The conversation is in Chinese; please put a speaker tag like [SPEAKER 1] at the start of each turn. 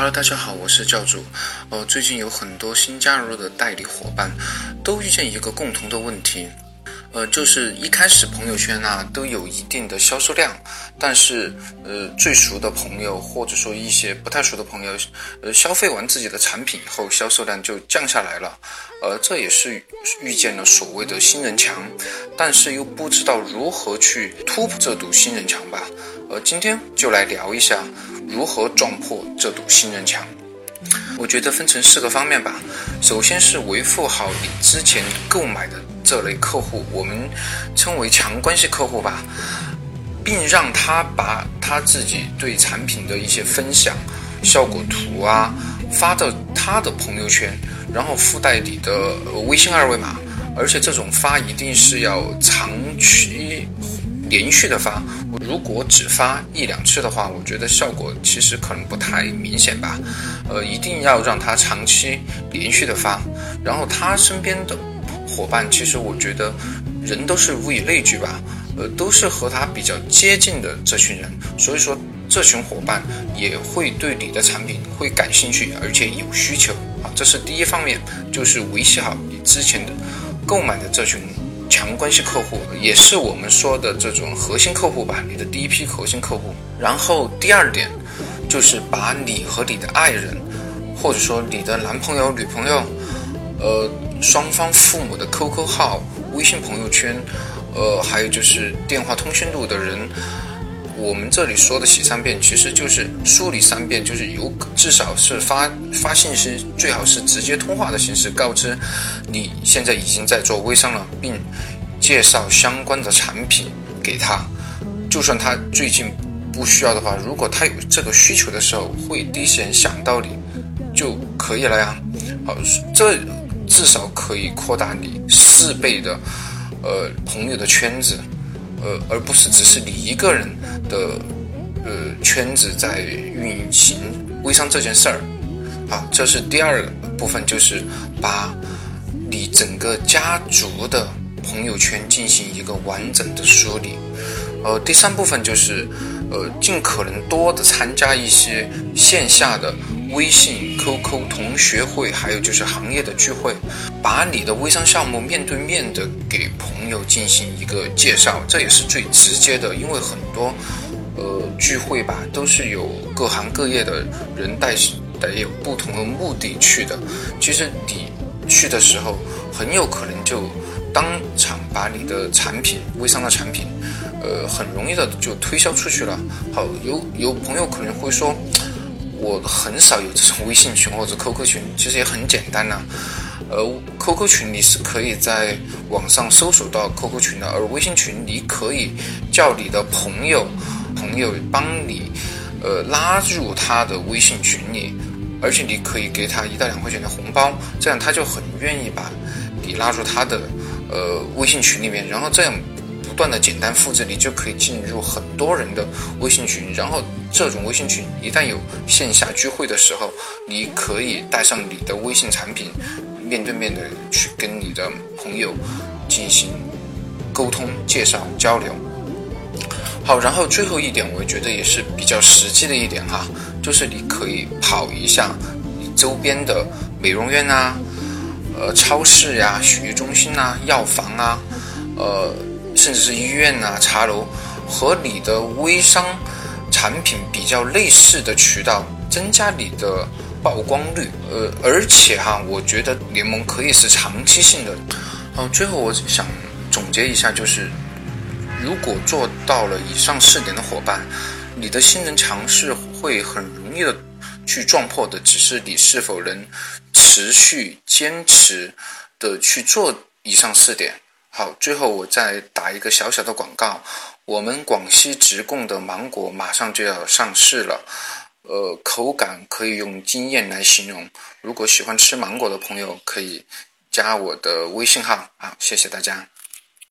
[SPEAKER 1] Hello，大家好，我是教主。呃，最近有很多新加入的代理伙伴，都遇见一个共同的问题，呃，就是一开始朋友圈啊都有一定的销售量，但是呃最熟的朋友或者说一些不太熟的朋友，呃消费完自己的产品以后，销售量就降下来了，呃这也是遇见了所谓的新人墙，但是又不知道如何去突破这堵新人墙吧。呃，今天就来聊一下如何撞破这堵信任墙。我觉得分成四个方面吧。首先是维护好你之前购买的这类客户，我们称为强关系客户吧，并让他把他自己对产品的一些分享、效果图啊发到他的朋友圈，然后附带你的微信二维码，而且这种发一定是要长期。连续的发，如果只发一两次的话，我觉得效果其实可能不太明显吧。呃，一定要让他长期连续的发，然后他身边的伙伴，其实我觉得人都是物以类聚吧，呃，都是和他比较接近的这群人，所以说这群伙伴也会对你的产品会感兴趣，而且有需求啊，这是第一方面，就是维系好你之前的购买的这群。强关系客户也是我们说的这种核心客户吧，你的第一批核心客户。然后第二点，就是把你和你的爱人，或者说你的男朋友、女朋友，呃，双方父母的 QQ 号、微信朋友圈，呃，还有就是电话通讯录的人。我们这里说的洗三遍，其实就是梳理三遍，就是有至少是发发信息，最好是直接通话的形式告知你现在已经在做微商了，并介绍相关的产品给他。就算他最近不需要的话，如果他有这个需求的时候，会第一时间想到你就可以了呀。好，这至少可以扩大你四倍的呃朋友的圈子。呃，而不是只是你一个人的呃圈子在运行微商这件事儿，好，这是第二部分，就是把你整个家族的朋友圈进行一个完整的梳理。呃，第三部分就是呃尽可能多的参加一些线下的。微信、QQ 同学会，还有就是行业的聚会，把你的微商项目面对面的给朋友进行一个介绍，这也是最直接的。因为很多呃聚会吧，都是有各行各业的人带带有不同的目的去的。其实你去的时候，很有可能就当场把你的产品、微商的产品，呃，很容易的就推销出去了。好，有有朋友可能会说。我很少有这种微信群或者 QQ 群，其实也很简单呐。呃，QQ 群你是可以在网上搜索到 QQ 群的，而微信群你可以叫你的朋友，朋友帮你，呃，拉入他的微信群里，而且你可以给他一到两块钱的红包，这样他就很愿意把你拉入他的呃微信群里面，然后这样。不断的简单复制，你就可以进入很多人的微信群，然后这种微信群一旦有线下聚会的时候，你可以带上你的微信产品，面对面的去跟你的朋友进行沟通、介绍、交流。好，然后最后一点，我觉得也是比较实际的一点哈，就是你可以跑一下你周边的美容院啊、呃超市呀、洗浴中心啊、药房啊，呃。甚至是医院呐、茶楼，和你的微商产品比较类似的渠道，增加你的曝光率。呃，而且哈，我觉得联盟可以是长期性的。好，最后我想总结一下，就是如果做到了以上四点的伙伴，你的新人墙是会很容易的去撞破的，只是你是否能持续坚持的去做以上四点。好，最后我再打一个小小的广告，我们广西直供的芒果马上就要上市了，呃，口感可以用惊艳来形容。如果喜欢吃芒果的朋友，可以加我的微信号。啊，谢谢大家。